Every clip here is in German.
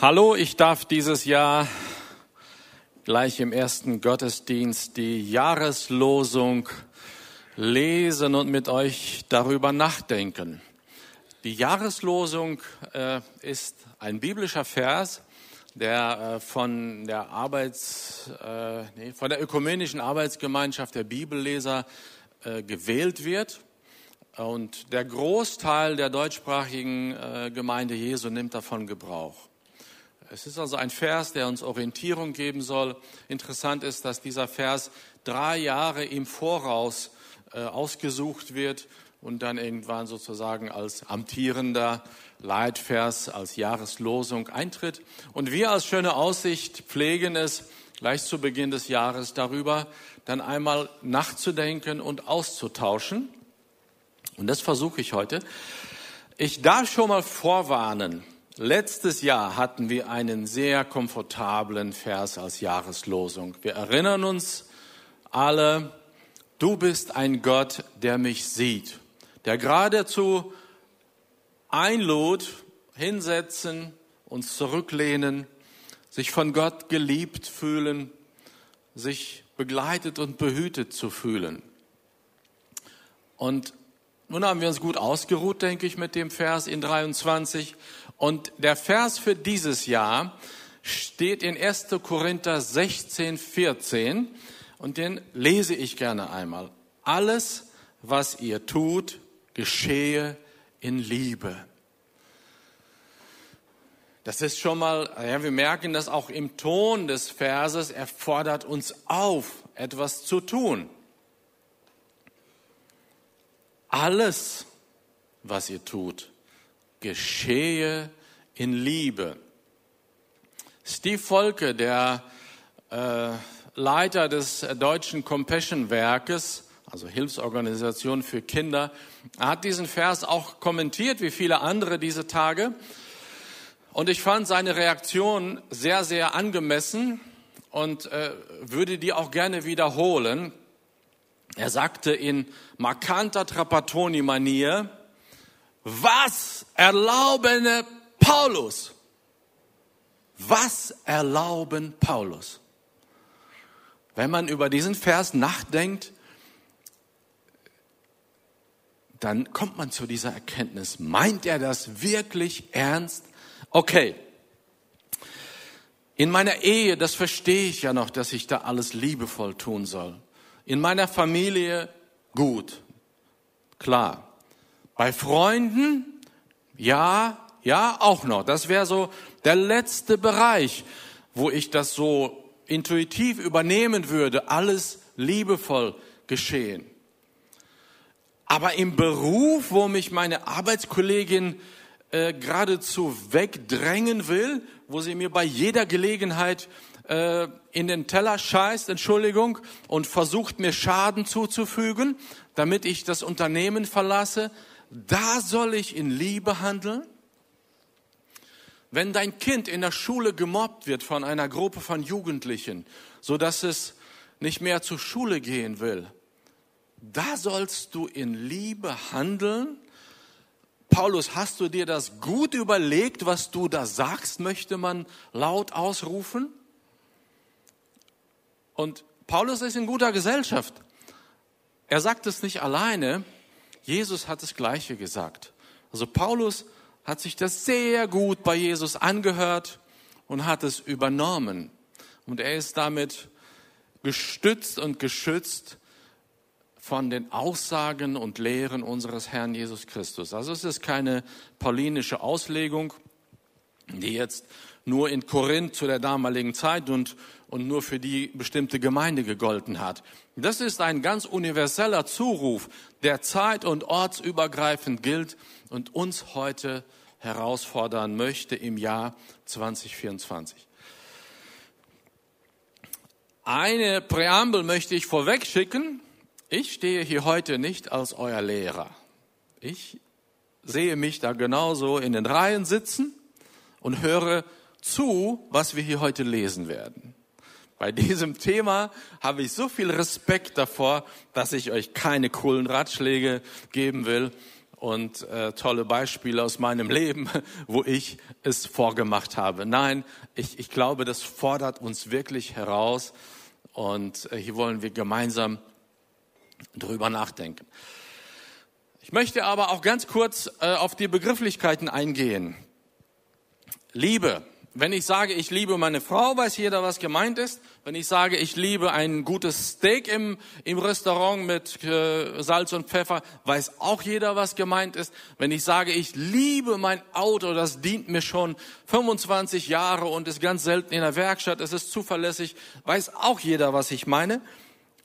Hallo, ich darf dieses Jahr gleich im ersten Gottesdienst die Jahreslosung lesen und mit euch darüber nachdenken. Die Jahreslosung äh, ist ein biblischer Vers, der äh, von der Arbeits, äh, nee, von der ökumenischen Arbeitsgemeinschaft der Bibelleser äh, gewählt wird. Und der Großteil der deutschsprachigen äh, Gemeinde Jesu nimmt davon Gebrauch. Es ist also ein Vers, der uns Orientierung geben soll. Interessant ist, dass dieser Vers drei Jahre im Voraus äh, ausgesucht wird und dann irgendwann sozusagen als amtierender Leitvers, als Jahreslosung eintritt. Und wir als schöne Aussicht pflegen es gleich zu Beginn des Jahres darüber, dann einmal nachzudenken und auszutauschen. Und das versuche ich heute. Ich darf schon mal vorwarnen, Letztes Jahr hatten wir einen sehr komfortablen Vers als Jahreslosung. Wir erinnern uns alle, du bist ein Gott, der mich sieht, der geradezu einlud, hinsetzen, uns zurücklehnen, sich von Gott geliebt fühlen, sich begleitet und behütet zu fühlen. Und nun haben wir uns gut ausgeruht, denke ich, mit dem Vers in 23. Und der Vers für dieses Jahr steht in 1. Korinther 16, 14 und den lese ich gerne einmal. Alles, was ihr tut, geschehe in Liebe. Das ist schon mal, ja, wir merken das auch im Ton des Verses, er fordert uns auf, etwas zu tun. Alles, was ihr tut, geschehe in Liebe. Steve Volke, der äh, Leiter des deutschen Compassion Werkes, also Hilfsorganisation für Kinder, hat diesen Vers auch kommentiert, wie viele andere diese Tage. Und ich fand seine Reaktion sehr, sehr angemessen und äh, würde die auch gerne wiederholen. Er sagte in markanter Trapattoni-Manier, was erlaubene Paulus? Was erlauben Paulus? Wenn man über diesen Vers nachdenkt, dann kommt man zu dieser Erkenntnis. Meint er das wirklich ernst? Okay. In meiner Ehe, das verstehe ich ja noch, dass ich da alles liebevoll tun soll. In meiner Familie, gut. Klar. Bei Freunden, ja, ja, auch noch. Das wäre so der letzte Bereich, wo ich das so intuitiv übernehmen würde, alles liebevoll geschehen. Aber im Beruf, wo mich meine Arbeitskollegin äh, geradezu wegdrängen will, wo sie mir bei jeder Gelegenheit äh, in den Teller scheißt, Entschuldigung, und versucht mir Schaden zuzufügen, damit ich das Unternehmen verlasse, da soll ich in Liebe handeln? Wenn dein Kind in der Schule gemobbt wird von einer Gruppe von Jugendlichen, so dass es nicht mehr zur Schule gehen will, da sollst du in Liebe handeln? Paulus, hast du dir das gut überlegt, was du da sagst, möchte man laut ausrufen? Und Paulus ist in guter Gesellschaft. Er sagt es nicht alleine, Jesus hat das Gleiche gesagt. Also Paulus hat sich das sehr gut bei Jesus angehört und hat es übernommen. Und er ist damit gestützt und geschützt von den Aussagen und Lehren unseres Herrn Jesus Christus. Also es ist keine paulinische Auslegung, die jetzt nur in Korinth zu der damaligen Zeit und, und nur für die bestimmte Gemeinde gegolten hat. Das ist ein ganz universeller Zuruf, der zeit- und ortsübergreifend gilt und uns heute herausfordern möchte im Jahr 2024. Eine Präambel möchte ich vorweg schicken. Ich stehe hier heute nicht als euer Lehrer. Ich sehe mich da genauso in den Reihen sitzen und höre zu, was wir hier heute lesen werden. Bei diesem Thema habe ich so viel Respekt davor, dass ich euch keine coolen Ratschläge geben will und äh, tolle Beispiele aus meinem Leben, wo ich es vorgemacht habe. Nein, ich, ich glaube, das fordert uns wirklich heraus und äh, hier wollen wir gemeinsam drüber nachdenken. Ich möchte aber auch ganz kurz äh, auf die Begrifflichkeiten eingehen. Liebe. Wenn ich sage, ich liebe meine Frau, weiß jeder, was gemeint ist. Wenn ich sage, ich liebe ein gutes Steak im, im Restaurant mit äh, Salz und Pfeffer, weiß auch jeder, was gemeint ist. Wenn ich sage, ich liebe mein Auto, das dient mir schon 25 Jahre und ist ganz selten in der Werkstatt, es ist zuverlässig, weiß auch jeder, was ich meine.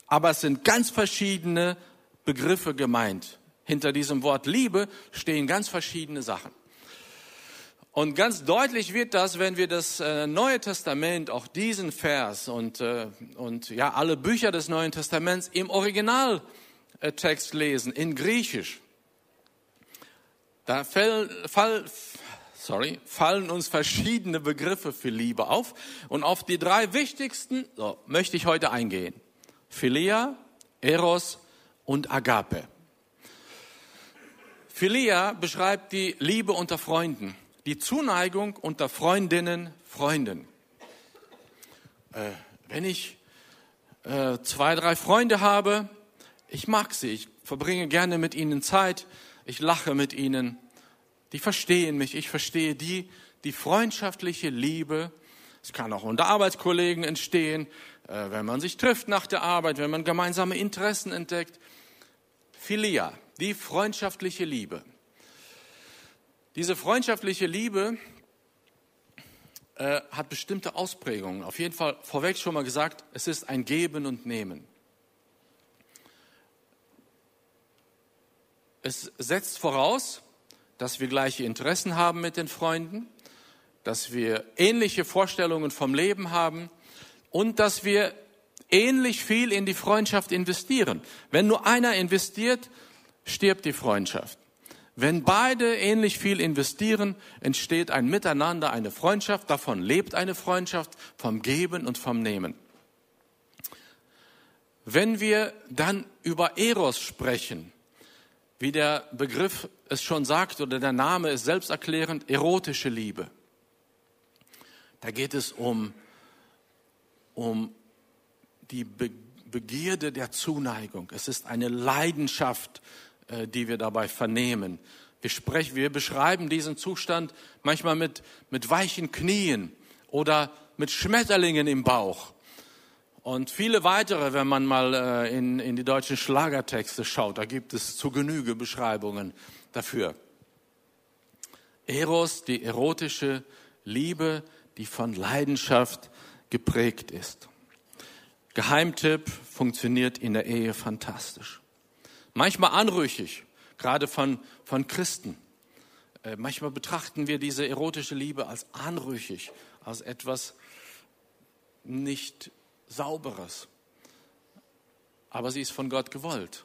Aber es sind ganz verschiedene Begriffe gemeint. Hinter diesem Wort Liebe stehen ganz verschiedene Sachen. Und ganz deutlich wird das, wenn wir das äh, Neue Testament, auch diesen Vers und, äh, und ja, alle Bücher des Neuen Testaments im Originaltext lesen, in Griechisch. Da fall, fall, sorry, fallen uns verschiedene Begriffe für Liebe auf. Und auf die drei wichtigsten so, möchte ich heute eingehen. Philia, Eros und Agape. Philia beschreibt die Liebe unter Freunden die Zuneigung unter Freundinnen, Freunden. Äh, wenn ich äh, zwei, drei Freunde habe, ich mag sie, ich verbringe gerne mit ihnen Zeit, ich lache mit ihnen, die verstehen mich, ich verstehe die, die freundschaftliche Liebe. Es kann auch unter Arbeitskollegen entstehen, äh, wenn man sich trifft nach der Arbeit, wenn man gemeinsame Interessen entdeckt. Philia, die freundschaftliche Liebe. Diese freundschaftliche Liebe äh, hat bestimmte Ausprägungen. Auf jeden Fall vorweg schon mal gesagt, es ist ein Geben und Nehmen. Es setzt voraus, dass wir gleiche Interessen haben mit den Freunden, dass wir ähnliche Vorstellungen vom Leben haben und dass wir ähnlich viel in die Freundschaft investieren. Wenn nur einer investiert, stirbt die Freundschaft. Wenn beide ähnlich viel investieren, entsteht ein Miteinander, eine Freundschaft. Davon lebt eine Freundschaft, vom Geben und vom Nehmen. Wenn wir dann über Eros sprechen, wie der Begriff es schon sagt oder der Name ist selbsterklärend, erotische Liebe. Da geht es um, um die Begierde der Zuneigung. Es ist eine Leidenschaft die wir dabei vernehmen. Wir, sprechen, wir beschreiben diesen Zustand manchmal mit, mit weichen Knien oder mit Schmetterlingen im Bauch. Und viele weitere, wenn man mal äh, in, in die deutschen Schlagertexte schaut, da gibt es zu Genüge Beschreibungen dafür. Eros, die erotische Liebe, die von Leidenschaft geprägt ist. Geheimtipp funktioniert in der Ehe fantastisch manchmal anrüchig, gerade von, von Christen. Äh, manchmal betrachten wir diese erotische Liebe als anrüchig, als etwas nicht Sauberes. Aber sie ist von Gott gewollt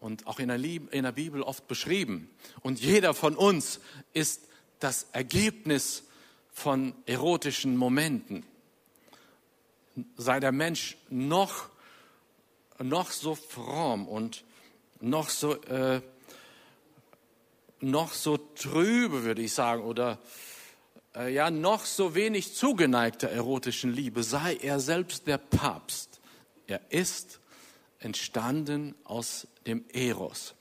und auch in der, Liebe, in der Bibel oft beschrieben. Und jeder von uns ist das Ergebnis von erotischen Momenten. Sei der Mensch noch, noch so fromm und noch so, äh, noch so trübe, würde ich sagen, oder äh, ja, noch so wenig zugeneigter erotischen Liebe, sei er selbst der Papst. Er ist entstanden aus dem Eros.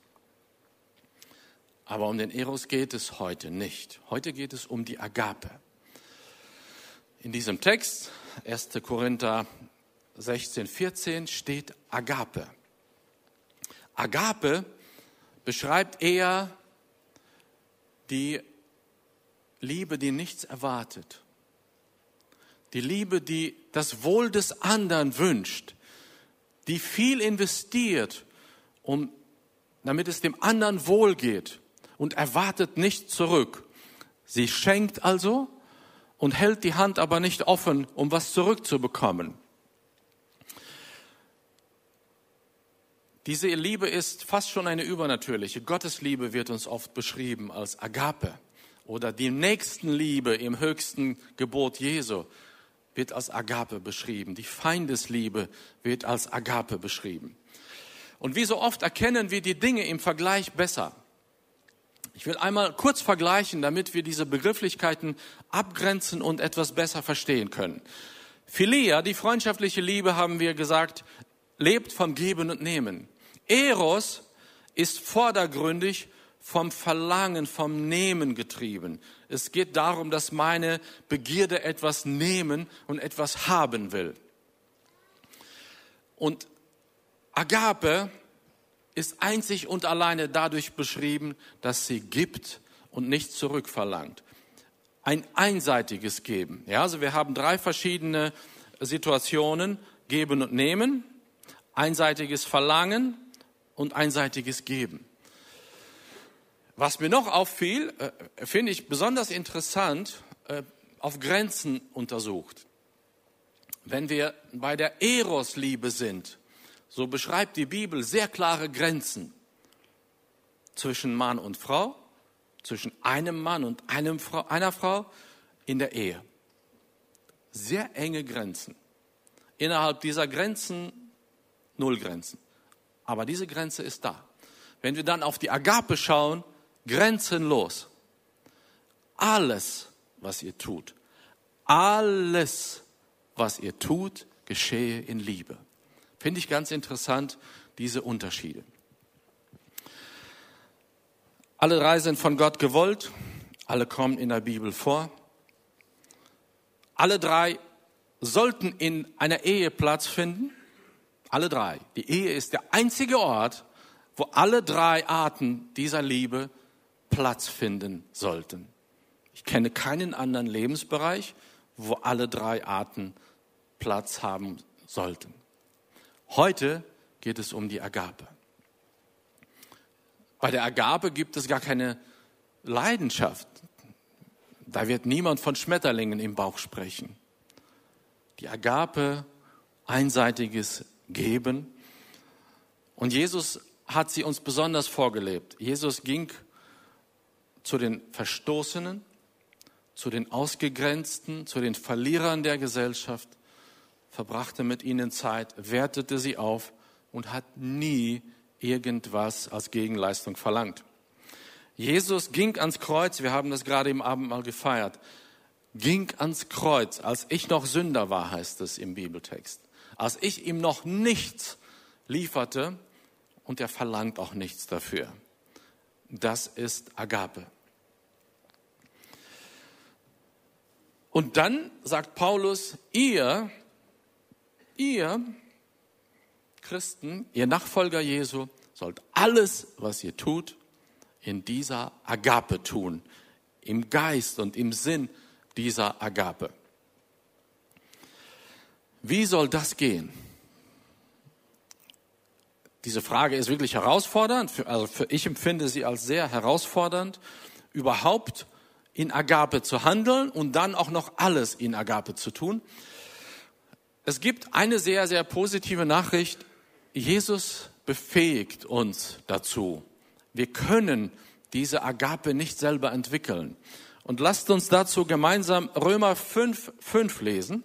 Aber um den Eros geht es heute nicht. Heute geht es um die Agape. In diesem Text, 1. Korinther 16, 14, steht Agape. Agape beschreibt eher die Liebe, die nichts erwartet. Die Liebe, die das Wohl des anderen wünscht, die viel investiert, um, damit es dem anderen wohl geht und erwartet nicht zurück. Sie schenkt also und hält die Hand aber nicht offen, um was zurückzubekommen. Diese Liebe ist fast schon eine übernatürliche. Gottesliebe wird uns oft beschrieben als Agape oder die Nächstenliebe im höchsten Gebot Jesu wird als Agape beschrieben. Die Feindesliebe wird als Agape beschrieben. Und wie so oft erkennen wir die Dinge im Vergleich besser. Ich will einmal kurz vergleichen, damit wir diese Begrifflichkeiten abgrenzen und etwas besser verstehen können. Philia, die freundschaftliche Liebe, haben wir gesagt, lebt vom Geben und Nehmen. Eros ist vordergründig vom Verlangen, vom Nehmen getrieben. Es geht darum, dass meine Begierde etwas nehmen und etwas haben will. Und Agape ist einzig und alleine dadurch beschrieben, dass sie gibt und nicht zurückverlangt. Ein einseitiges Geben. Ja, also wir haben drei verschiedene Situationen. Geben und nehmen, einseitiges Verlangen und einseitiges Geben. Was mir noch auffiel, äh, finde ich besonders interessant, äh, auf Grenzen untersucht. Wenn wir bei der Eros-Liebe sind, so beschreibt die Bibel sehr klare Grenzen zwischen Mann und Frau, zwischen einem Mann und einem Frau, einer Frau in der Ehe. Sehr enge Grenzen. Innerhalb dieser Grenzen null Grenzen. Aber diese Grenze ist da. Wenn wir dann auf die Agape schauen, grenzenlos. Alles, was ihr tut, alles, was ihr tut, geschehe in Liebe. Finde ich ganz interessant, diese Unterschiede. Alle drei sind von Gott gewollt, alle kommen in der Bibel vor. Alle drei sollten in einer Ehe Platz finden. Alle drei. Die Ehe ist der einzige Ort, wo alle drei Arten dieser Liebe Platz finden sollten. Ich kenne keinen anderen Lebensbereich, wo alle drei Arten Platz haben sollten. Heute geht es um die Agape. Bei der Agape gibt es gar keine Leidenschaft. Da wird niemand von Schmetterlingen im Bauch sprechen. Die Agape, einseitiges Geben. Und Jesus hat sie uns besonders vorgelebt. Jesus ging zu den Verstoßenen, zu den Ausgegrenzten, zu den Verlierern der Gesellschaft verbrachte mit ihnen Zeit, wertete sie auf und hat nie irgendwas als Gegenleistung verlangt. Jesus ging ans Kreuz, wir haben das gerade im Abendmahl gefeiert, ging ans Kreuz, als ich noch Sünder war, heißt es im Bibeltext. Als ich ihm noch nichts lieferte und er verlangt auch nichts dafür. Das ist Agape. Und dann sagt Paulus, ihr ihr Christen, ihr Nachfolger Jesu, sollt alles, was ihr tut, in dieser Agape tun, im Geist und im Sinn dieser Agape. Wie soll das gehen? Diese Frage ist wirklich herausfordernd, also für, ich empfinde sie als sehr herausfordernd, überhaupt in Agape zu handeln und dann auch noch alles in Agape zu tun. Es gibt eine sehr, sehr positive Nachricht. Jesus befähigt uns dazu. Wir können diese Agape nicht selber entwickeln. Und lasst uns dazu gemeinsam Römer 5, 5 lesen.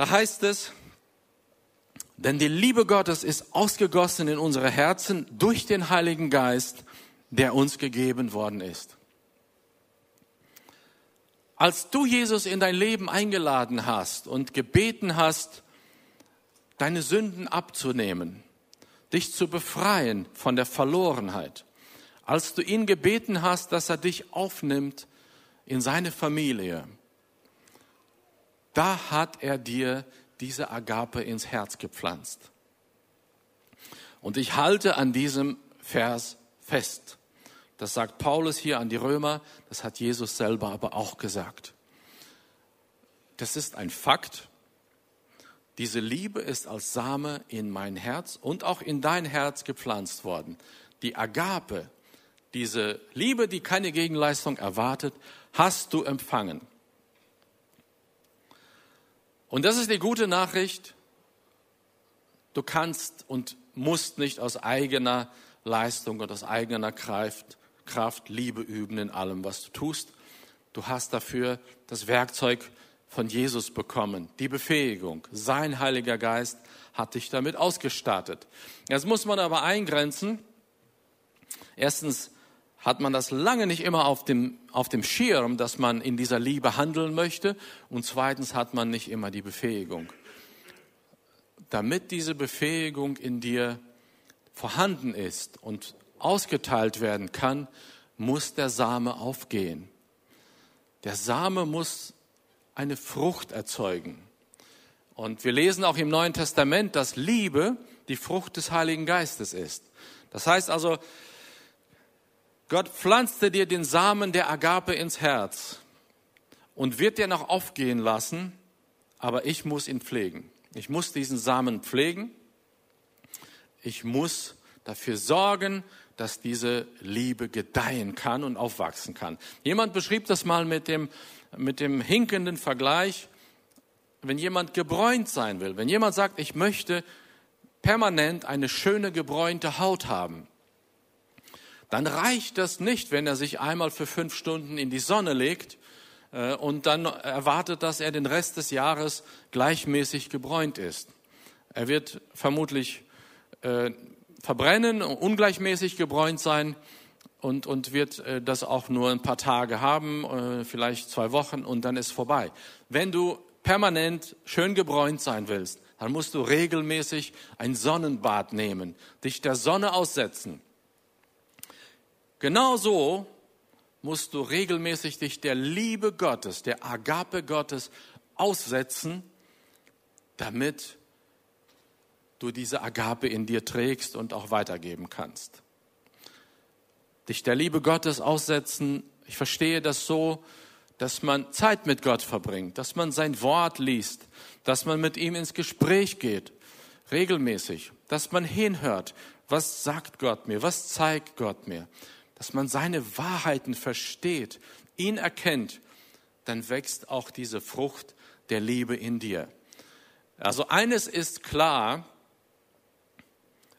Da heißt es, denn die Liebe Gottes ist ausgegossen in unsere Herzen durch den Heiligen Geist, der uns gegeben worden ist. Als du Jesus in dein Leben eingeladen hast und gebeten hast, deine Sünden abzunehmen, dich zu befreien von der Verlorenheit, als du ihn gebeten hast, dass er dich aufnimmt in seine Familie, da hat er dir diese Agape ins Herz gepflanzt. Und ich halte an diesem Vers fest. Das sagt Paulus hier an die Römer, das hat Jesus selber aber auch gesagt. Das ist ein Fakt. Diese Liebe ist als Same in mein Herz und auch in dein Herz gepflanzt worden. Die Agape, diese Liebe, die keine Gegenleistung erwartet, hast du empfangen. Und das ist die gute Nachricht. Du kannst und musst nicht aus eigener Leistung und aus eigener Kraft Kraft, Liebe üben in allem, was du tust. Du hast dafür das Werkzeug von Jesus bekommen, die Befähigung. Sein Heiliger Geist hat dich damit ausgestattet. Jetzt muss man aber eingrenzen. Erstens hat man das lange nicht immer auf dem, auf dem Schirm, dass man in dieser Liebe handeln möchte. Und zweitens hat man nicht immer die Befähigung. Damit diese Befähigung in dir vorhanden ist und ausgeteilt werden kann, muss der Same aufgehen. Der Same muss eine Frucht erzeugen. Und wir lesen auch im Neuen Testament, dass Liebe die Frucht des Heiligen Geistes ist. Das heißt also, Gott pflanzte dir den Samen der Agape ins Herz und wird dir noch aufgehen lassen, aber ich muss ihn pflegen. Ich muss diesen Samen pflegen. Ich muss dafür sorgen, dass diese Liebe gedeihen kann und aufwachsen kann. Jemand beschrieb das mal mit dem, mit dem hinkenden Vergleich, wenn jemand gebräunt sein will, wenn jemand sagt, ich möchte permanent eine schöne gebräunte Haut haben, dann reicht das nicht, wenn er sich einmal für fünf Stunden in die Sonne legt äh, und dann erwartet, dass er den Rest des Jahres gleichmäßig gebräunt ist. Er wird vermutlich äh, verbrennen, ungleichmäßig gebräunt sein und, und wird äh, das auch nur ein paar Tage haben, vielleicht zwei Wochen und dann ist vorbei. Wenn du permanent schön gebräunt sein willst, dann musst du regelmäßig ein Sonnenbad nehmen, dich der Sonne aussetzen. Genauso musst du regelmäßig dich der Liebe Gottes, der Agape Gottes aussetzen, damit du diese Agape in dir trägst und auch weitergeben kannst. Dich der Liebe Gottes aussetzen, ich verstehe das so, dass man Zeit mit Gott verbringt, dass man sein Wort liest, dass man mit ihm ins Gespräch geht, regelmäßig, dass man hinhört, was sagt Gott mir, was zeigt Gott mir, dass man seine Wahrheiten versteht, ihn erkennt, dann wächst auch diese Frucht der Liebe in dir. Also eines ist klar,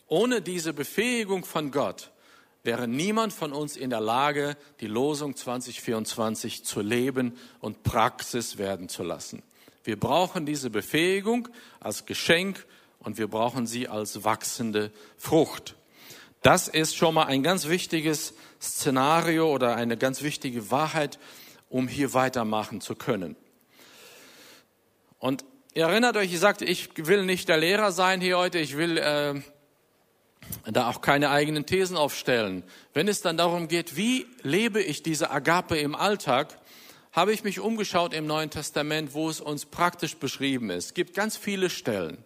ohne diese Befähigung von Gott wäre niemand von uns in der Lage, die Losung 2024 zu leben und Praxis werden zu lassen. Wir brauchen diese Befähigung als Geschenk und wir brauchen sie als wachsende Frucht. Das ist schon mal ein ganz wichtiges Szenario oder eine ganz wichtige Wahrheit, um hier weitermachen zu können. Und ihr erinnert euch, ich sagte, ich will nicht der Lehrer sein hier heute, ich will äh, da auch keine eigenen Thesen aufstellen. Wenn es dann darum geht, wie lebe ich diese Agape im Alltag, habe ich mich umgeschaut im Neuen Testament, wo es uns praktisch beschrieben ist. Es gibt ganz viele Stellen.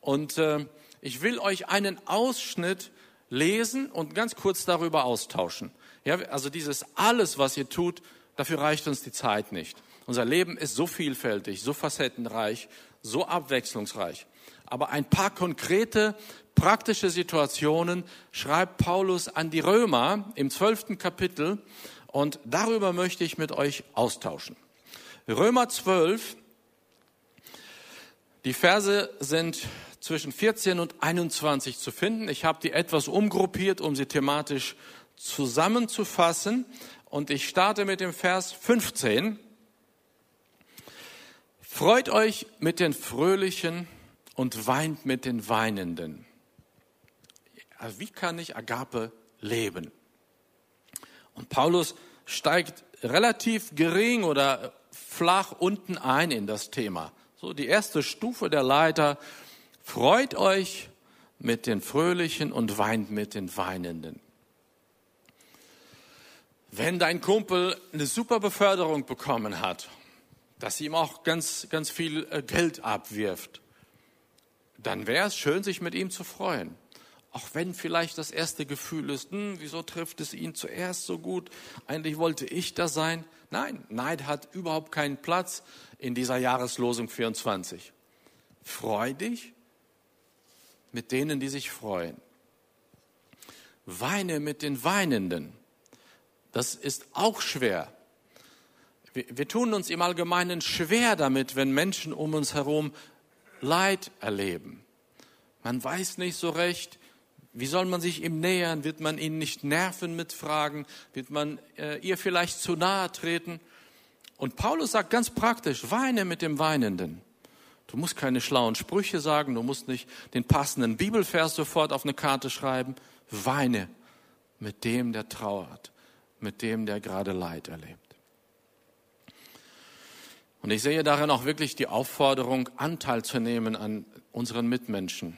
Und äh, ich will euch einen Ausschnitt lesen und ganz kurz darüber austauschen. Ja, also dieses alles, was ihr tut, dafür reicht uns die Zeit nicht. Unser Leben ist so vielfältig, so facettenreich, so abwechslungsreich. Aber ein paar konkrete praktische Situationen schreibt Paulus an die Römer im zwölften Kapitel und darüber möchte ich mit euch austauschen. Römer 12, die Verse sind zwischen 14 und 21 zu finden. Ich habe die etwas umgruppiert, um sie thematisch zusammenzufassen. Und ich starte mit dem Vers 15. Freut euch mit den Fröhlichen und weint mit den Weinenden. Wie kann ich Agape leben? Und Paulus steigt relativ gering oder flach unten ein in das Thema. So die erste Stufe der Leiter. Freut euch mit den Fröhlichen und weint mit den Weinenden. Wenn dein Kumpel eine super Beförderung bekommen hat, dass ihm auch ganz, ganz viel äh, Geld abwirft, dann wäre es schön, sich mit ihm zu freuen. Auch wenn vielleicht das erste Gefühl ist, hm, wieso trifft es ihn zuerst so gut? Eigentlich wollte ich da sein. Nein, Neid hat überhaupt keinen Platz in dieser Jahreslosung 24. Freu dich mit denen, die sich freuen. Weine mit den Weinenden. Das ist auch schwer. Wir, wir tun uns im Allgemeinen schwer damit, wenn Menschen um uns herum Leid erleben. Man weiß nicht so recht, wie soll man sich ihm nähern? Wird man ihn nicht nerven mit Fragen? Wird man äh, ihr vielleicht zu nahe treten? Und Paulus sagt ganz praktisch, weine mit dem Weinenden. Du musst keine schlauen Sprüche sagen, du musst nicht den passenden Bibelvers sofort auf eine Karte schreiben. Weine mit dem, der trauert. mit dem, der gerade Leid erlebt. Und ich sehe darin auch wirklich die Aufforderung, Anteil zu nehmen an unseren Mitmenschen,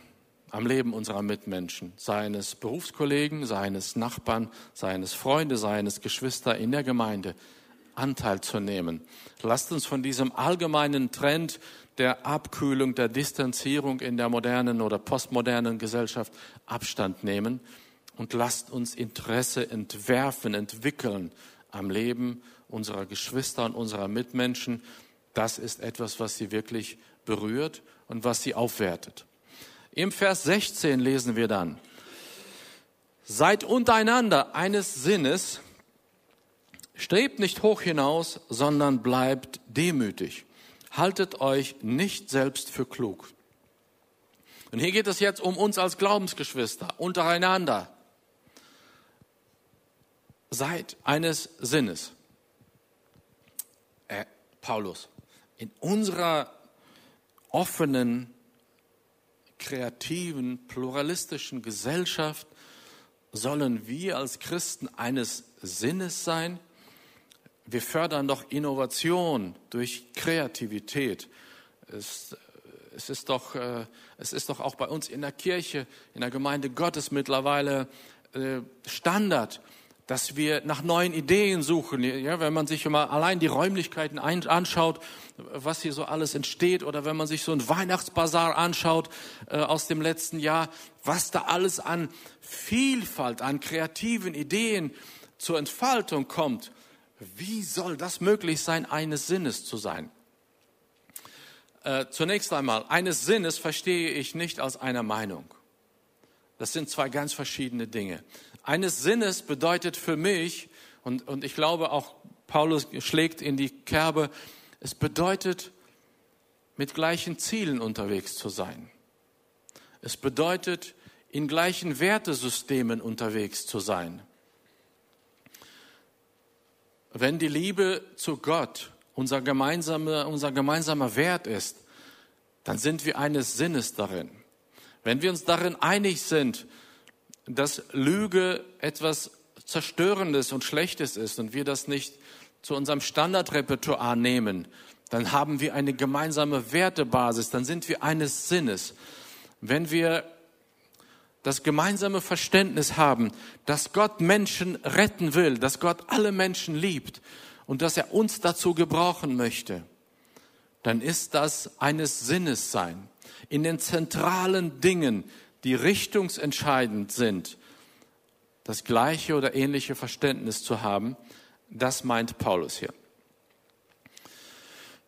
am Leben unserer Mitmenschen, seines Berufskollegen, seines Nachbarn, seines Freunde, seines Geschwister in der Gemeinde, Anteil zu nehmen. Lasst uns von diesem allgemeinen Trend der Abkühlung, der Distanzierung in der modernen oder postmodernen Gesellschaft Abstand nehmen und lasst uns Interesse entwerfen, entwickeln am Leben unserer Geschwister und unserer Mitmenschen. Das ist etwas, was sie wirklich berührt und was sie aufwertet. Im Vers 16 lesen wir dann, seid untereinander eines Sinnes, strebt nicht hoch hinaus, sondern bleibt demütig. Haltet euch nicht selbst für klug. Und hier geht es jetzt um uns als Glaubensgeschwister, untereinander seid eines Sinnes. Äh, Paulus, in unserer offenen, kreativen, pluralistischen Gesellschaft sollen wir als Christen eines Sinnes sein. Wir fördern doch Innovation durch Kreativität. Es, es, ist doch, äh, es ist doch auch bei uns in der Kirche, in der Gemeinde Gottes mittlerweile äh, Standard, dass wir nach neuen Ideen suchen. Ja, wenn man sich immer allein die Räumlichkeiten anschaut, was hier so alles entsteht, oder wenn man sich so ein Weihnachtsbazar anschaut äh, aus dem letzten Jahr, was da alles an Vielfalt, an kreativen Ideen zur Entfaltung kommt. Wie soll das möglich sein, eines Sinnes zu sein? Äh, zunächst einmal, eines Sinnes verstehe ich nicht als einer Meinung. Das sind zwei ganz verschiedene Dinge eines Sinnes bedeutet für mich, und, und ich glaube auch Paulus schlägt in die Kerbe, es bedeutet, mit gleichen Zielen unterwegs zu sein. Es bedeutet, in gleichen Wertesystemen unterwegs zu sein. Wenn die Liebe zu Gott unser gemeinsamer, unser gemeinsamer Wert ist, dann sind wir eines Sinnes darin. Wenn wir uns darin einig sind, dass Lüge etwas Zerstörendes und Schlechtes ist und wir das nicht zu unserem Standardrepertoire nehmen, dann haben wir eine gemeinsame Wertebasis, dann sind wir eines Sinnes. Wenn wir das gemeinsame Verständnis haben, dass Gott Menschen retten will, dass Gott alle Menschen liebt und dass er uns dazu gebrauchen möchte, dann ist das eines Sinnes sein. In den zentralen Dingen, die richtungsentscheidend sind, das gleiche oder ähnliche Verständnis zu haben, das meint Paulus hier.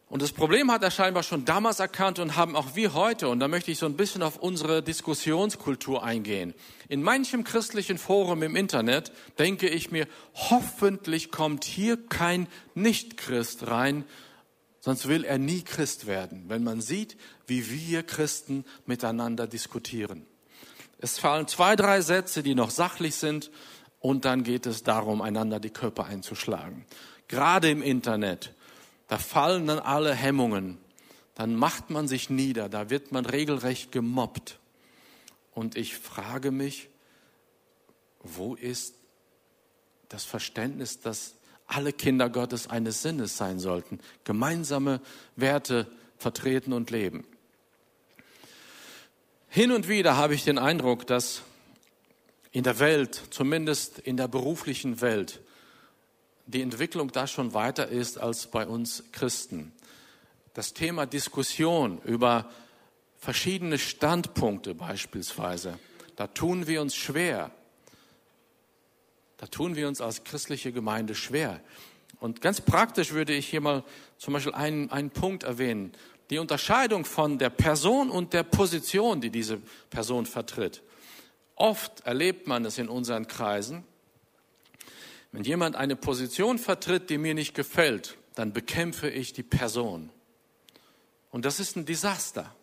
Und das Problem hat er scheinbar schon damals erkannt und haben auch wir heute, und da möchte ich so ein bisschen auf unsere Diskussionskultur eingehen. In manchem christlichen Forum im Internet denke ich mir, hoffentlich kommt hier kein Nicht-Christ rein, sonst will er nie Christ werden, wenn man sieht, wie wir Christen miteinander diskutieren. Es fallen zwei, drei Sätze, die noch sachlich sind und dann geht es darum, einander die Körper einzuschlagen. Gerade im Internet, da fallen dann alle Hemmungen. Dann macht man sich nieder, da wird man regelrecht gemobbt. Und ich frage mich, wo ist das Verständnis, dass alle Kinder Gottes eines Sinnes sein sollten, gemeinsame Werte vertreten und leben? Hin und wieder habe ich den Eindruck, dass in der Welt, zumindest in der beruflichen Welt, die Entwicklung da schon weiter ist als bei uns Christen. Das Thema Diskussion über verschiedene Standpunkte beispielsweise, da tun wir uns schwer. Da tun wir uns als christliche Gemeinde schwer. Und ganz praktisch würde ich hier mal zum Beispiel einen, einen Punkt erwähnen die Unterscheidung von der Person und der Position, die diese Person vertritt. Oft erlebt man es in unseren Kreisen, wenn jemand eine Position vertritt, die mir nicht gefällt, dann bekämpfe ich die Person. Und das ist ein Desaster.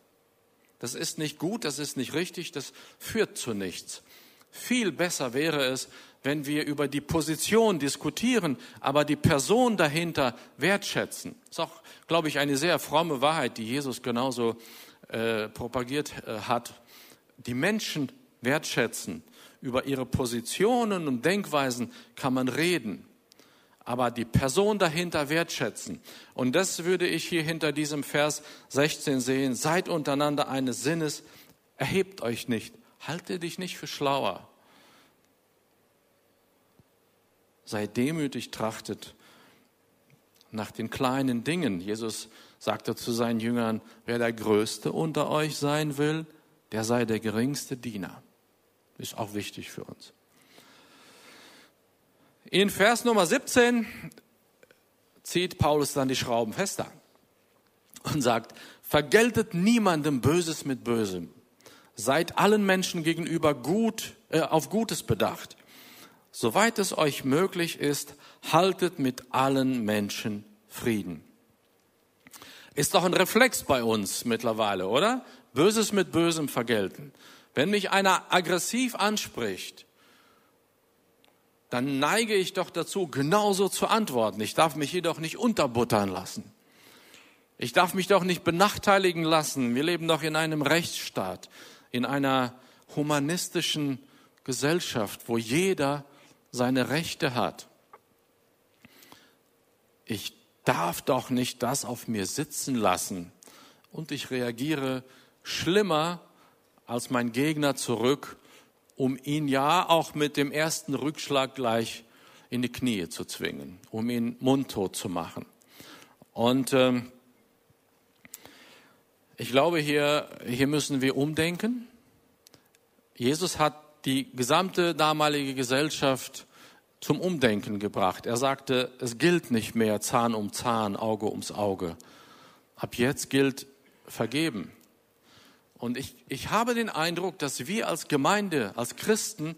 Das ist nicht gut, das ist nicht richtig, das führt zu nichts. Viel besser wäre es, wenn wir über die Position diskutieren, aber die Person dahinter wertschätzen. Das ist auch, glaube ich, eine sehr fromme Wahrheit, die Jesus genauso äh, propagiert äh, hat. Die Menschen wertschätzen. Über ihre Positionen und Denkweisen kann man reden. aber die Person dahinter wertschätzen. Und das würde ich hier hinter diesem Vers 16 sehen. Seid untereinander eines Sinnes, erhebt euch nicht, halte dich nicht für schlauer. Seid demütig, trachtet nach den kleinen Dingen. Jesus sagte zu seinen Jüngern, wer der Größte unter euch sein will, der sei der geringste Diener. Ist auch wichtig für uns. In Vers Nummer 17 zieht Paulus dann die Schrauben fester und sagt, vergeltet niemandem Böses mit Bösem. Seid allen Menschen gegenüber gut, äh, auf Gutes bedacht. Soweit es euch möglich ist, haltet mit allen Menschen Frieden. Ist doch ein Reflex bei uns mittlerweile, oder? Böses mit Bösem vergelten. Wenn mich einer aggressiv anspricht, dann neige ich doch dazu, genauso zu antworten. Ich darf mich jedoch nicht unterbuttern lassen. Ich darf mich doch nicht benachteiligen lassen. Wir leben doch in einem Rechtsstaat, in einer humanistischen Gesellschaft, wo jeder seine Rechte hat. Ich darf doch nicht das auf mir sitzen lassen. Und ich reagiere schlimmer als mein Gegner zurück, um ihn ja auch mit dem ersten Rückschlag gleich in die Knie zu zwingen, um ihn mundtot zu machen. Und ähm, ich glaube, hier, hier müssen wir umdenken. Jesus hat die gesamte damalige Gesellschaft zum Umdenken gebracht. Er sagte, es gilt nicht mehr Zahn um Zahn, Auge ums Auge. Ab jetzt gilt vergeben. Und ich, ich habe den Eindruck, dass wir als Gemeinde, als Christen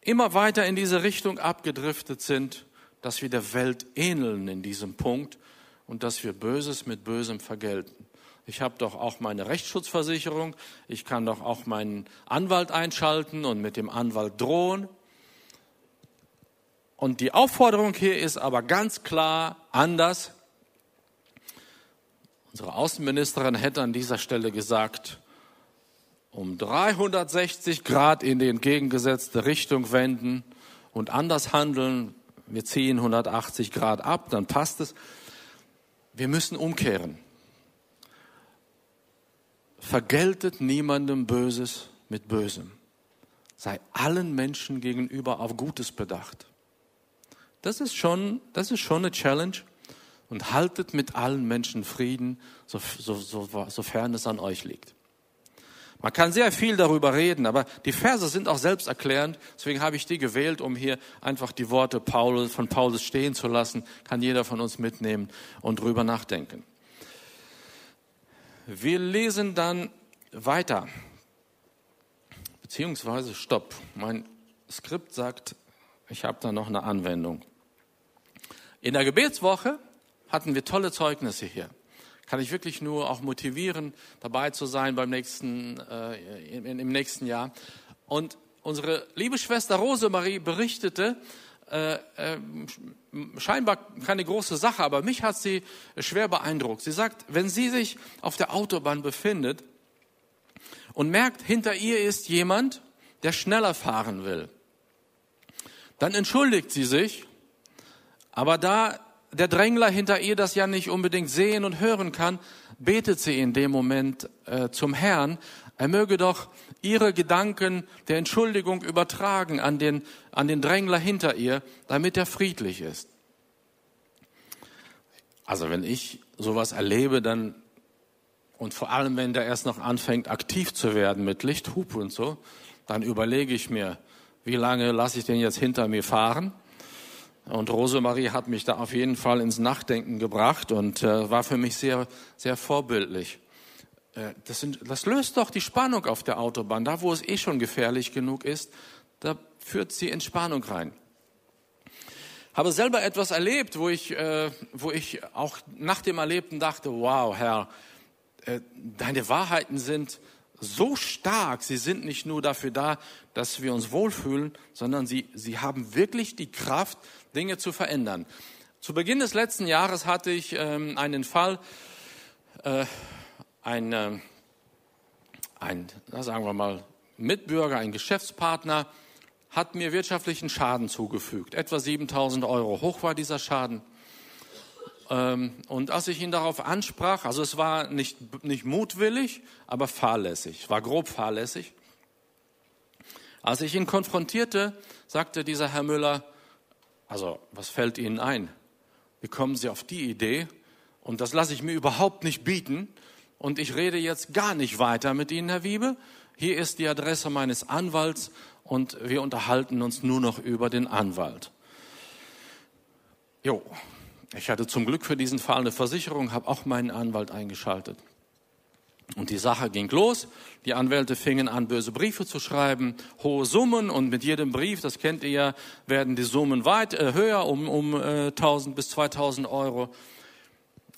immer weiter in diese Richtung abgedriftet sind, dass wir der Welt ähneln in diesem Punkt und dass wir Böses mit Bösem vergelten. Ich habe doch auch meine Rechtsschutzversicherung, ich kann doch auch meinen Anwalt einschalten und mit dem Anwalt drohen. Und die Aufforderung hier ist aber ganz klar anders. Unsere Außenministerin hätte an dieser Stelle gesagt, um 360 Grad in die entgegengesetzte Richtung wenden und anders handeln. Wir ziehen 180 Grad ab, dann passt es. Wir müssen umkehren. Vergeltet niemandem Böses mit Bösem. Sei allen Menschen gegenüber auf Gutes bedacht. Das ist schon, das ist schon eine Challenge. Und haltet mit allen Menschen Frieden, so, so, so, sofern es an euch liegt. Man kann sehr viel darüber reden, aber die Verse sind auch selbsterklärend. Deswegen habe ich die gewählt, um hier einfach die Worte Paulus, von Paulus stehen zu lassen. Kann jeder von uns mitnehmen und drüber nachdenken. Wir lesen dann weiter. Beziehungsweise, stopp. Mein Skript sagt, ich habe da noch eine Anwendung. In der Gebetswoche hatten wir tolle Zeugnisse hier. Kann ich wirklich nur auch motivieren, dabei zu sein beim nächsten, äh, im, im nächsten Jahr. Und unsere liebe Schwester Rosemarie berichtete, äh, äh, scheinbar keine große Sache, aber mich hat sie schwer beeindruckt. Sie sagt, wenn sie sich auf der Autobahn befindet und merkt, hinter ihr ist jemand, der schneller fahren will, dann entschuldigt sie sich aber da der Drängler hinter ihr das ja nicht unbedingt sehen und hören kann, betet sie in dem Moment äh, zum Herrn. Er möge doch ihre Gedanken der Entschuldigung übertragen an den, an den Drängler hinter ihr, damit er friedlich ist. Also wenn ich sowas erlebe, dann, und vor allem wenn der erst noch anfängt aktiv zu werden mit Lichthupe und so, dann überlege ich mir, wie lange lasse ich den jetzt hinter mir fahren? Und Rosemarie hat mich da auf jeden Fall ins Nachdenken gebracht und äh, war für mich sehr, sehr vorbildlich. Äh, das, sind, das löst doch die Spannung auf der Autobahn. Da, wo es eh schon gefährlich genug ist, da führt sie in Spannung rein. Habe selber etwas erlebt, wo ich, äh, wo ich auch nach dem Erlebten dachte, wow, Herr, äh, deine Wahrheiten sind so stark. Sie sind nicht nur dafür da, dass wir uns wohlfühlen, sondern sie, sie haben wirklich die Kraft, Dinge zu verändern. Zu Beginn des letzten Jahres hatte ich ähm, einen Fall, äh, ein, äh, ein, sagen wir mal, Mitbürger, ein Geschäftspartner, hat mir wirtschaftlichen Schaden zugefügt. Etwa 7000 Euro. Hoch war dieser Schaden. Ähm, und als ich ihn darauf ansprach, also es war nicht, nicht mutwillig, aber fahrlässig, war grob fahrlässig. Als ich ihn konfrontierte, sagte dieser Herr Müller, also was fällt Ihnen ein? Wie kommen Sie auf die Idee? Und das lasse ich mir überhaupt nicht bieten. Und ich rede jetzt gar nicht weiter mit Ihnen, Herr Wiebe. Hier ist die Adresse meines Anwalts und wir unterhalten uns nur noch über den Anwalt. Jo, ich hatte zum Glück für diesen Fall eine Versicherung, habe auch meinen Anwalt eingeschaltet. Und die Sache ging los. Die Anwälte fingen an, böse Briefe zu schreiben, hohe Summen. Und mit jedem Brief, das kennt ihr ja, werden die Summen weit äh, höher, um, um äh, 1000 bis 2000 Euro.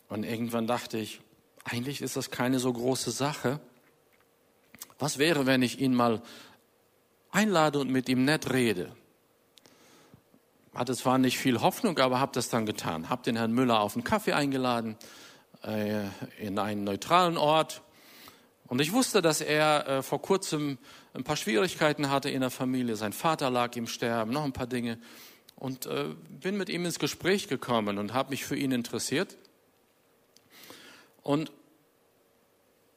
Und irgendwann dachte ich, eigentlich ist das keine so große Sache. Was wäre, wenn ich ihn mal einlade und mit ihm nett rede? Hatte zwar nicht viel Hoffnung, aber habe das dann getan. Habe den Herrn Müller auf einen Kaffee eingeladen, äh, in einen neutralen Ort. Und ich wusste, dass er äh, vor kurzem ein paar Schwierigkeiten hatte in der Familie. Sein Vater lag im Sterben, noch ein paar Dinge. Und äh, bin mit ihm ins Gespräch gekommen und habe mich für ihn interessiert. Und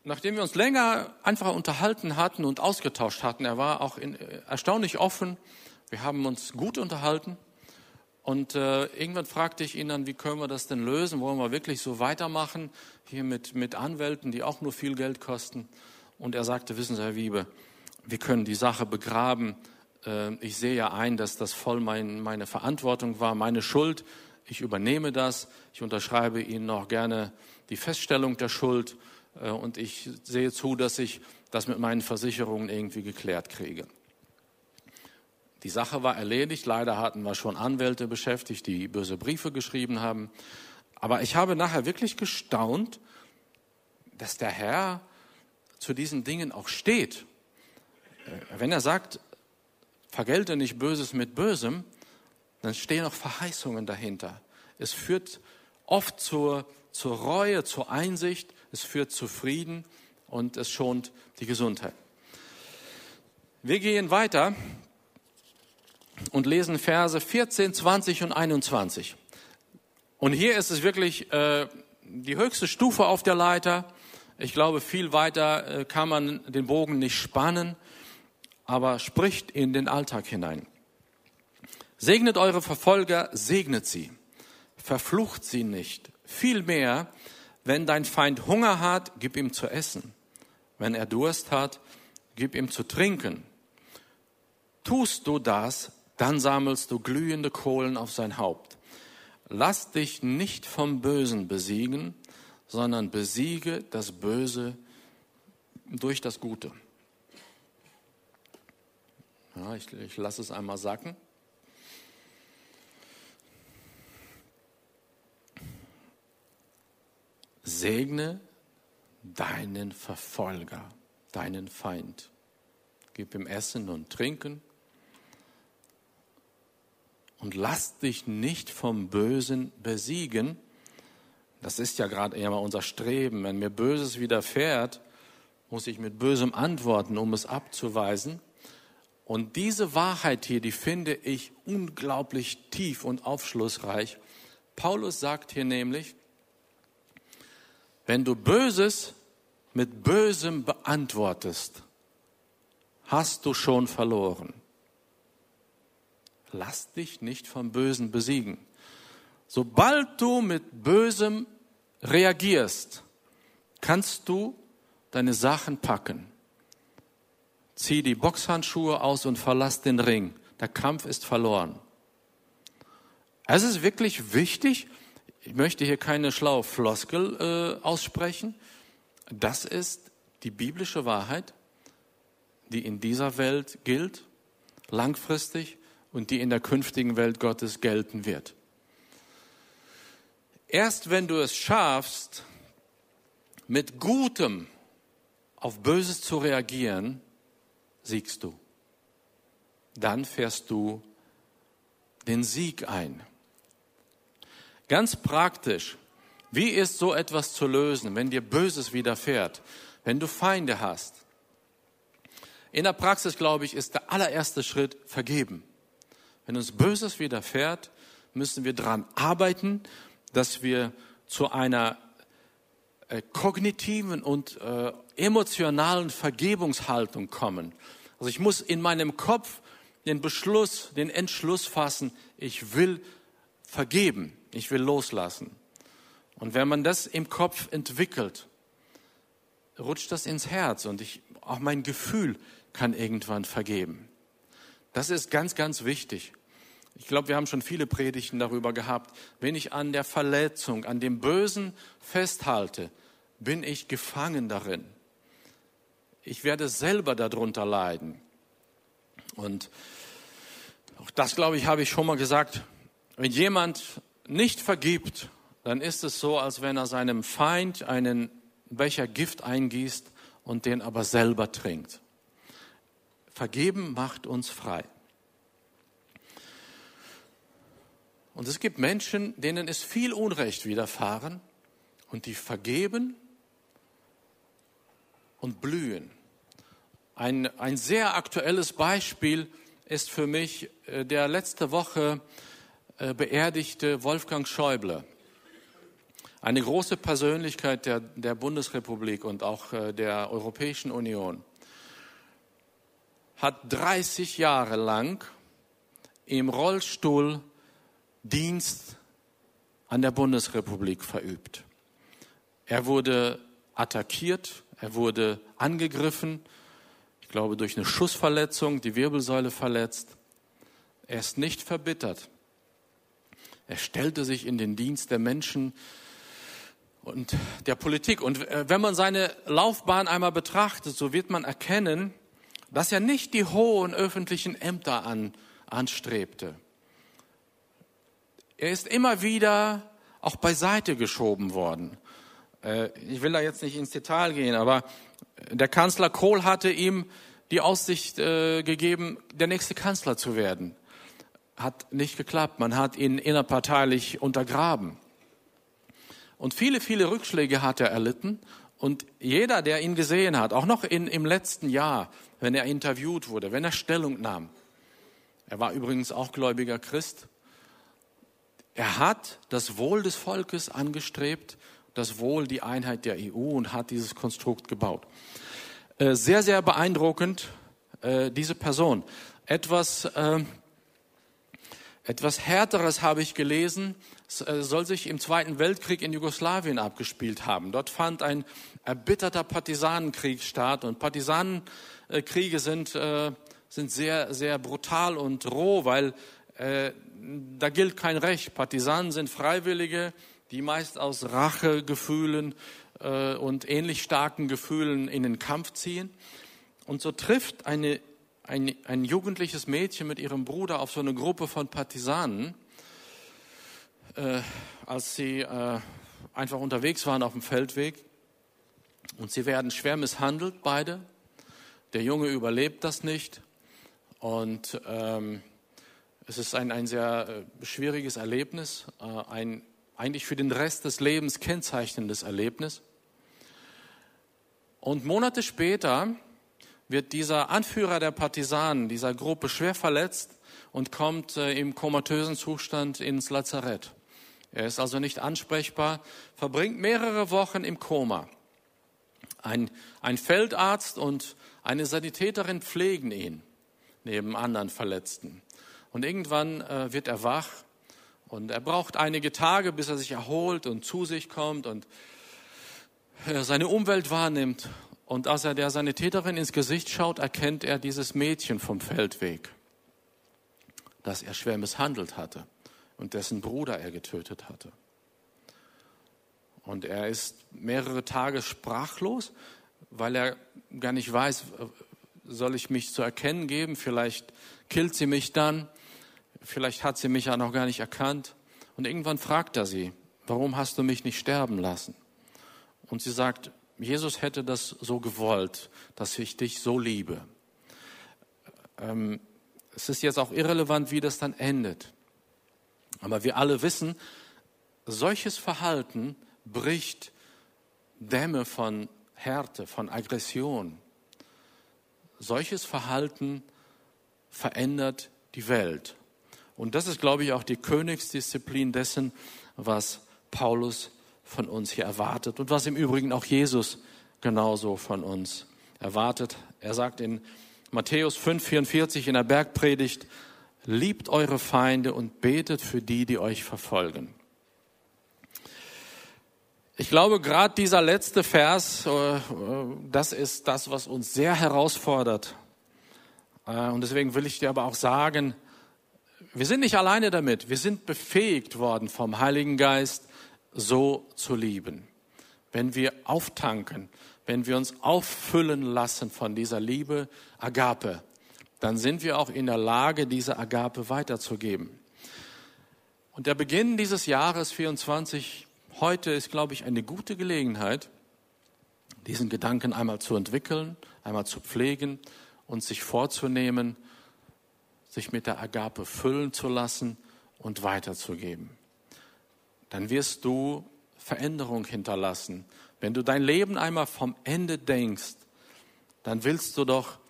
nachdem wir uns länger einfach unterhalten hatten und ausgetauscht hatten, er war auch in, äh, erstaunlich offen, wir haben uns gut unterhalten. Und äh, irgendwann fragte ich ihn dann, wie können wir das denn lösen? Wollen wir wirklich so weitermachen, hier mit, mit Anwälten, die auch nur viel Geld kosten? Und er sagte, wissen Sie, Herr Wiebe, wir können die Sache begraben. Äh, ich sehe ja ein, dass das voll mein, meine Verantwortung war, meine Schuld. Ich übernehme das. Ich unterschreibe Ihnen noch gerne die Feststellung der Schuld äh, und ich sehe zu, dass ich das mit meinen Versicherungen irgendwie geklärt kriege. Die Sache war erledigt. Leider hatten wir schon Anwälte beschäftigt, die böse Briefe geschrieben haben. Aber ich habe nachher wirklich gestaunt, dass der Herr zu diesen Dingen auch steht. Äh, wenn er sagt, vergelte nicht Böses mit Bösem, dann stehen noch Verheißungen dahinter. Es führt oft zur, zur Reue, zur Einsicht, es führt zu Frieden und es schont die Gesundheit. Wir gehen weiter und lesen Verse 14, 20 und 21. Und hier ist es wirklich äh, die höchste Stufe auf der Leiter. Ich glaube, viel weiter äh, kann man den Bogen nicht spannen, aber spricht in den Alltag hinein. Segnet eure Verfolger, segnet sie. Verflucht sie nicht. Vielmehr, wenn dein Feind Hunger hat, gib ihm zu essen. Wenn er Durst hat, gib ihm zu trinken. Tust du das, dann sammelst du glühende Kohlen auf sein Haupt. Lass dich nicht vom Bösen besiegen, sondern besiege das Böse durch das Gute. Ja, ich, ich lasse es einmal sacken. Segne deinen Verfolger, deinen Feind. Gib ihm Essen und Trinken und lass dich nicht vom Bösen besiegen. Das ist ja gerade eher mal unser Streben. Wenn mir Böses widerfährt, muss ich mit Bösem antworten, um es abzuweisen. Und diese Wahrheit hier, die finde ich unglaublich tief und aufschlussreich. Paulus sagt hier nämlich, wenn du Böses mit Bösem beantwortest, hast du schon verloren lass dich nicht vom Bösen besiegen. Sobald du mit Bösem reagierst, kannst du deine Sachen packen. Zieh die Boxhandschuhe aus und verlass den Ring. Der Kampf ist verloren. Es ist wirklich wichtig, ich möchte hier keine schlaue Floskel äh, aussprechen, das ist die biblische Wahrheit, die in dieser Welt gilt, langfristig und die in der künftigen Welt Gottes gelten wird. Erst wenn du es schaffst, mit Gutem auf Böses zu reagieren, siegst du. Dann fährst du den Sieg ein. Ganz praktisch, wie ist so etwas zu lösen, wenn dir Böses widerfährt, wenn du Feinde hast? in der Praxis, glaube ich, ist der allererste Schritt vergeben. Wenn uns Böses widerfährt, müssen wir daran arbeiten, dass wir zu einer äh, kognitiven und äh, emotionalen Vergebungshaltung kommen. Also ich muss in meinem Kopf den Beschluss, den Entschluss fassen, ich will vergeben, ich will loslassen. Und wenn man das im Kopf entwickelt, rutscht das ins Herz und ich, auch mein Gefühl kann irgendwann vergeben. Das ist ganz, ganz wichtig. Ich glaube, wir haben schon viele Predigten darüber gehabt. Wenn ich an der Verletzung, an dem Bösen festhalte, bin ich gefangen darin. Ich werde selber darunter leiden. Und auch das, glaube ich, habe ich schon mal gesagt. Wenn jemand nicht vergibt, dann ist es so, als wenn er seinem Feind einen Becher Gift eingießt und den aber selber trinkt. Vergeben macht uns frei. Und es gibt Menschen, denen ist viel Unrecht widerfahren und die vergeben und blühen. Ein, ein sehr aktuelles Beispiel ist für mich äh, der letzte Woche äh, beerdigte Wolfgang Schäuble. Eine große Persönlichkeit der, der Bundesrepublik und auch äh, der Europäischen Union hat 30 Jahre lang im Rollstuhl Dienst an der Bundesrepublik verübt. Er wurde attackiert, er wurde angegriffen, ich glaube durch eine Schussverletzung, die Wirbelsäule verletzt. Er ist nicht verbittert. Er stellte sich in den Dienst der Menschen und der Politik. Und äh, wenn man seine Laufbahn einmal betrachtet, so wird man erkennen, dass er nicht die hohen öffentlichen Ämter an, anstrebte. Er ist immer wieder auch beiseite geschoben worden. Äh, ich will da jetzt nicht ins Detail gehen, aber der Kanzler Kohl hatte ihm die Aussicht äh, gegeben, der nächste Kanzler zu werden. Hat nicht geklappt. Man hat ihn innerparteilich untergraben. Und viele, viele Rückschläge hat er erlitten. Und jeder, der ihn gesehen hat, auch noch in, im letzten Jahr, wenn er interviewt wurde, wenn er Stellung nahm, er war übrigens auch gläubiger Christ, er hat das Wohl des Volkes angestrebt, das Wohl, die Einheit der EU und hat dieses Konstrukt gebaut. Äh, sehr, sehr beeindruckend, äh, diese Person. Etwas, äh, etwas Härteres habe ich gelesen, es soll sich im Zweiten Weltkrieg in Jugoslawien abgespielt haben. Dort fand ein erbitterter Partisanenkrieg statt und Partisanenkriege sind, sind sehr, sehr brutal und roh, weil da gilt kein Recht. Partisanen sind Freiwillige, die meist aus Rachegefühlen äh, und ähnlich starken Gefühlen in den Kampf ziehen. Und so trifft eine, ein, ein jugendliches Mädchen mit ihrem Bruder auf so eine Gruppe von Partisanen, äh, als sie äh, einfach unterwegs waren auf dem Feldweg. Und sie werden schwer misshandelt, beide. Der Junge überlebt das nicht. Und ähm, es ist ein, ein sehr äh, schwieriges Erlebnis, äh, ein eigentlich für den Rest des Lebens kennzeichnendes Erlebnis. Und Monate später wird dieser Anführer der Partisanen, dieser Gruppe, schwer verletzt und kommt äh, im komatösen Zustand ins Lazarett. Er ist also nicht ansprechbar, verbringt mehrere Wochen im Koma. Ein, ein Feldarzt und eine Sanitäterin pflegen ihn neben anderen Verletzten. Und irgendwann äh, wird er wach und er braucht einige Tage, bis er sich erholt und zu sich kommt und äh, seine Umwelt wahrnimmt. Und als er der Sanitäterin ins Gesicht schaut, erkennt er dieses Mädchen vom Feldweg, das er schwer misshandelt hatte und dessen Bruder er getötet hatte. Und er ist mehrere Tage sprachlos, weil er gar nicht weiß, soll ich mich zu erkennen geben, vielleicht killt sie mich dann. Vielleicht hat sie mich ja noch gar nicht erkannt. Und irgendwann fragt er sie, warum hast du mich nicht sterben lassen? Und sie sagt, Jesus hätte das so gewollt, dass ich dich so liebe. Ähm, es ist jetzt auch irrelevant, wie das dann endet. Aber wir alle wissen, solches Verhalten bricht Dämme von Härte, von Aggression. solches Verhalten verändert die Welt. Und das ist, glaube ich, auch die Königsdisziplin dessen, was Paulus von uns hier erwartet und was im Übrigen auch Jesus genauso von uns erwartet. Er sagt in Matthäus 5,44 in der Bergpredigt, liebt eure Feinde und betet für die, die euch verfolgen. Ich glaube, gerade dieser letzte Vers, äh, das ist das, was uns sehr herausfordert. Äh, und deswegen will ich dir aber auch sagen, wir sind nicht alleine damit. Wir sind befähigt worden vom Heiligen Geist, so zu lieben. Wenn wir auftanken, wenn wir uns auffüllen lassen von dieser Liebe Agape, dann sind wir auch in der Lage, diese Agape weiterzugeben. Und der Beginn dieses Jahres 24, heute ist, glaube ich, eine gute Gelegenheit, diesen Gedanken einmal zu entwickeln, einmal zu pflegen und sich vorzunehmen, sich mit der Agape füllen zu lassen und weiterzugeben. Dann wirst du Veränderung hinterlassen. Wenn du dein Leben einmal vom Ende denkst, dann willst du doch,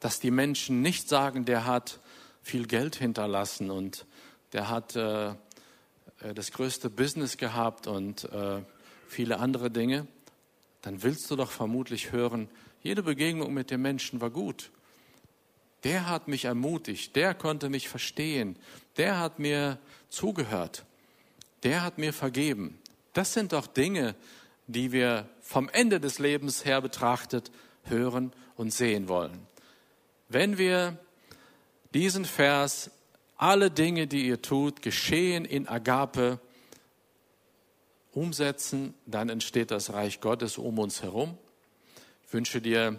dass die Menschen nicht sagen, der hat viel Geld hinterlassen und der hat äh, äh das größte Business gehabt und äh, viele andere Dinge. Dann willst du doch vermutlich hören, jede Begegnung mit dem Menschen war gut der hat mich ermutigt, der konnte mich verstehen, der hat mir zugehört, der hat mir vergeben. Das sind doch Dinge, die wir vom Ende des Lebens her betrachtet hören und sehen wollen. Wenn wir diesen Vers, alle Dinge, die ihr tut, geschehen in Agape, umsetzen, dann entsteht das Reich Gottes um uns herum. Ich wünsche dir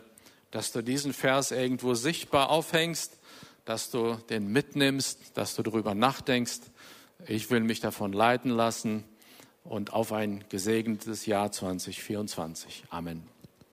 dass du diesen Vers irgendwo sichtbar aufhängst, dass du den mitnimmst, dass du darüber nachdenkst. Ich will mich davon leiten lassen und auf ein gesegnetes Jahr 2024. Amen.